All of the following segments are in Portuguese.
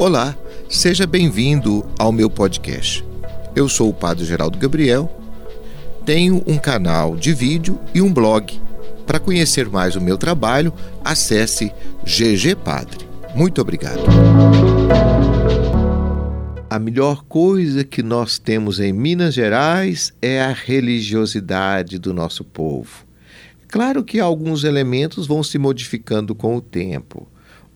Olá, seja bem-vindo ao meu podcast. Eu sou o Padre Geraldo Gabriel, tenho um canal de vídeo e um blog. Para conhecer mais o meu trabalho, acesse GG Padre. Muito obrigado. A melhor coisa que nós temos em Minas Gerais é a religiosidade do nosso povo. Claro que alguns elementos vão se modificando com o tempo.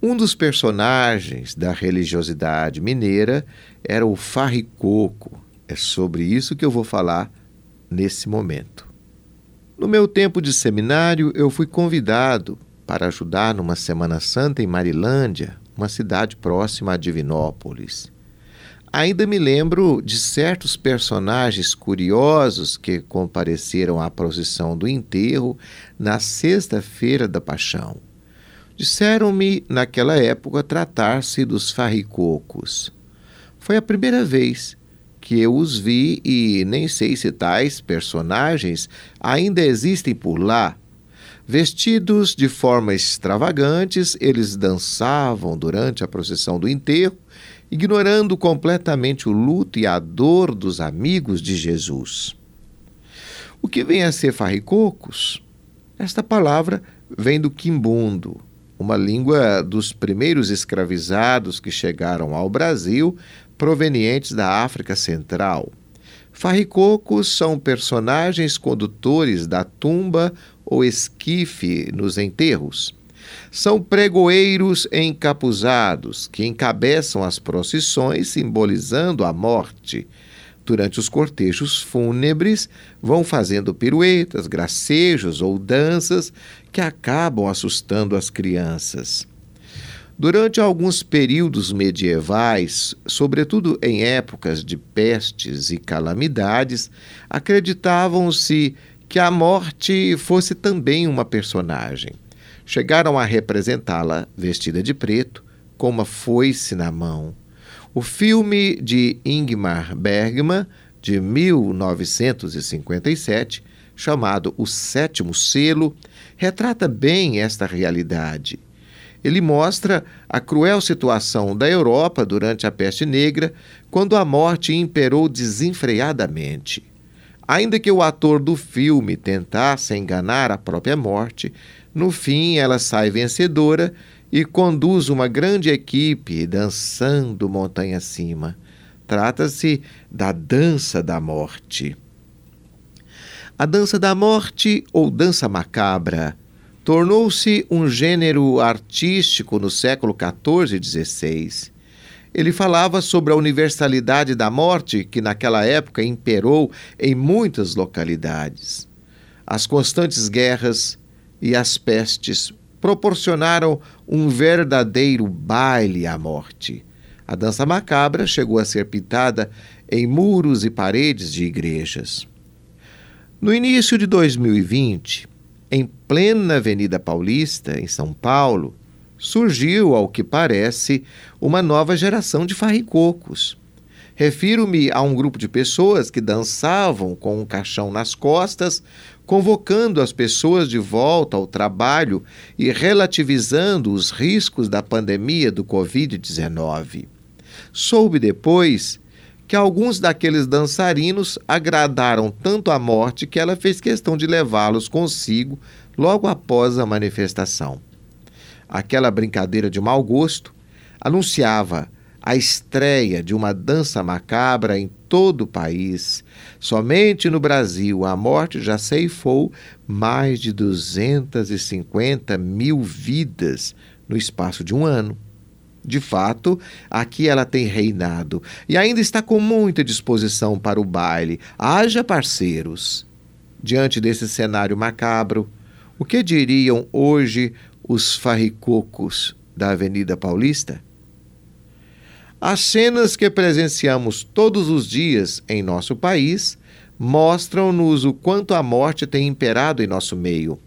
Um dos personagens da religiosidade mineira era o Farricoco. É sobre isso que eu vou falar nesse momento. No meu tempo de seminário, eu fui convidado para ajudar numa Semana Santa em Marilândia, uma cidade próxima a Divinópolis. Ainda me lembro de certos personagens curiosos que compareceram à procissão do enterro na sexta-feira da Paixão. Disseram-me, naquela época, tratar-se dos farricocos. Foi a primeira vez que eu os vi e nem sei se tais personagens ainda existem por lá. Vestidos de forma extravagantes, eles dançavam durante a procissão do enterro, ignorando completamente o luto e a dor dos amigos de Jesus. O que vem a ser farricocos? Esta palavra vem do quimbundo, uma língua dos primeiros escravizados que chegaram ao Brasil, provenientes da África Central. Farricocos são personagens condutores da tumba ou esquife nos enterros. São pregoeiros encapuzados que encabeçam as procissões simbolizando a morte. Durante os cortejos fúnebres, vão fazendo piruetas, gracejos ou danças que acabam assustando as crianças. Durante alguns períodos medievais, sobretudo em épocas de pestes e calamidades, acreditavam-se que a morte fosse também uma personagem. Chegaram a representá-la vestida de preto, com uma foice na mão. O filme de Ingmar Bergman, de 1957, chamado O Sétimo Selo, retrata bem esta realidade. Ele mostra a cruel situação da Europa durante a peste negra, quando a morte imperou desenfreadamente. Ainda que o ator do filme tentasse enganar a própria morte, no fim ela sai vencedora e conduz uma grande equipe dançando montanha acima. Trata-se da dança da morte. A dança da morte, ou dança macabra, tornou-se um gênero artístico no século XIV e XVI. Ele falava sobre a universalidade da morte que naquela época imperou em muitas localidades. As constantes guerras e as pestes proporcionaram um verdadeiro baile à morte. A dança macabra chegou a ser pintada em muros e paredes de igrejas. No início de 2020, em plena Avenida Paulista, em São Paulo, surgiu, ao que parece, uma nova geração de farricocos. Refiro-me a um grupo de pessoas que dançavam com um caixão nas costas, convocando as pessoas de volta ao trabalho e relativizando os riscos da pandemia do Covid-19. Soube depois que alguns daqueles dançarinos agradaram tanto a morte que ela fez questão de levá-los consigo logo após a manifestação. Aquela brincadeira de mau gosto anunciava a estreia de uma dança macabra em todo o país. Somente no Brasil, a morte já ceifou mais de 250 mil vidas no espaço de um ano. De fato, aqui ela tem reinado e ainda está com muita disposição para o baile. Haja parceiros. Diante desse cenário macabro, o que diriam hoje os farricocos da Avenida Paulista? As cenas que presenciamos todos os dias em nosso país mostram-nos o quanto a morte tem imperado em nosso meio.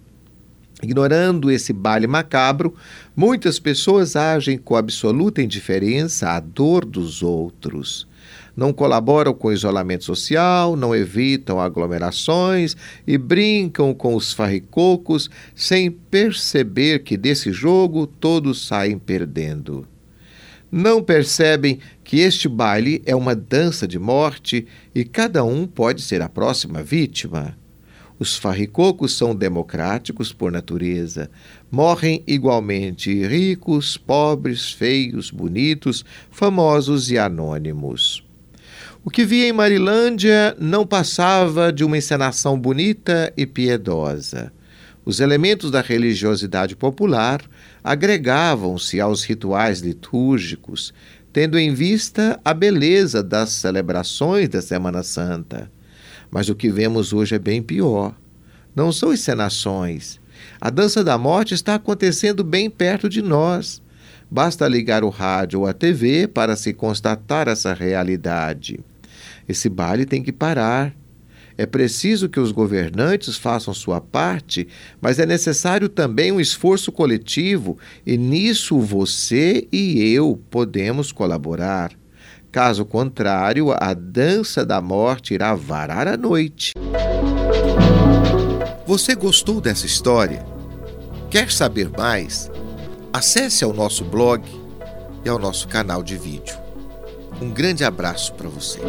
Ignorando esse baile macabro, muitas pessoas agem com absoluta indiferença à dor dos outros. Não colaboram com o isolamento social, não evitam aglomerações e brincam com os farricocos sem perceber que desse jogo todos saem perdendo. Não percebem que este baile é uma dança de morte e cada um pode ser a próxima vítima. Os farricocos são democráticos por natureza. Morrem igualmente ricos, pobres, feios, bonitos, famosos e anônimos. O que via em Marilândia não passava de uma encenação bonita e piedosa. Os elementos da religiosidade popular agregavam-se aos rituais litúrgicos, tendo em vista a beleza das celebrações da Semana Santa. Mas o que vemos hoje é bem pior. Não são encenações. A dança da morte está acontecendo bem perto de nós. Basta ligar o rádio ou a TV para se constatar essa realidade. Esse baile tem que parar. É preciso que os governantes façam sua parte, mas é necessário também um esforço coletivo, e nisso você e eu podemos colaborar. Caso contrário, a dança da morte irá varar a noite. Você gostou dessa história? Quer saber mais? Acesse ao nosso blog e ao nosso canal de vídeo. Um grande abraço para você.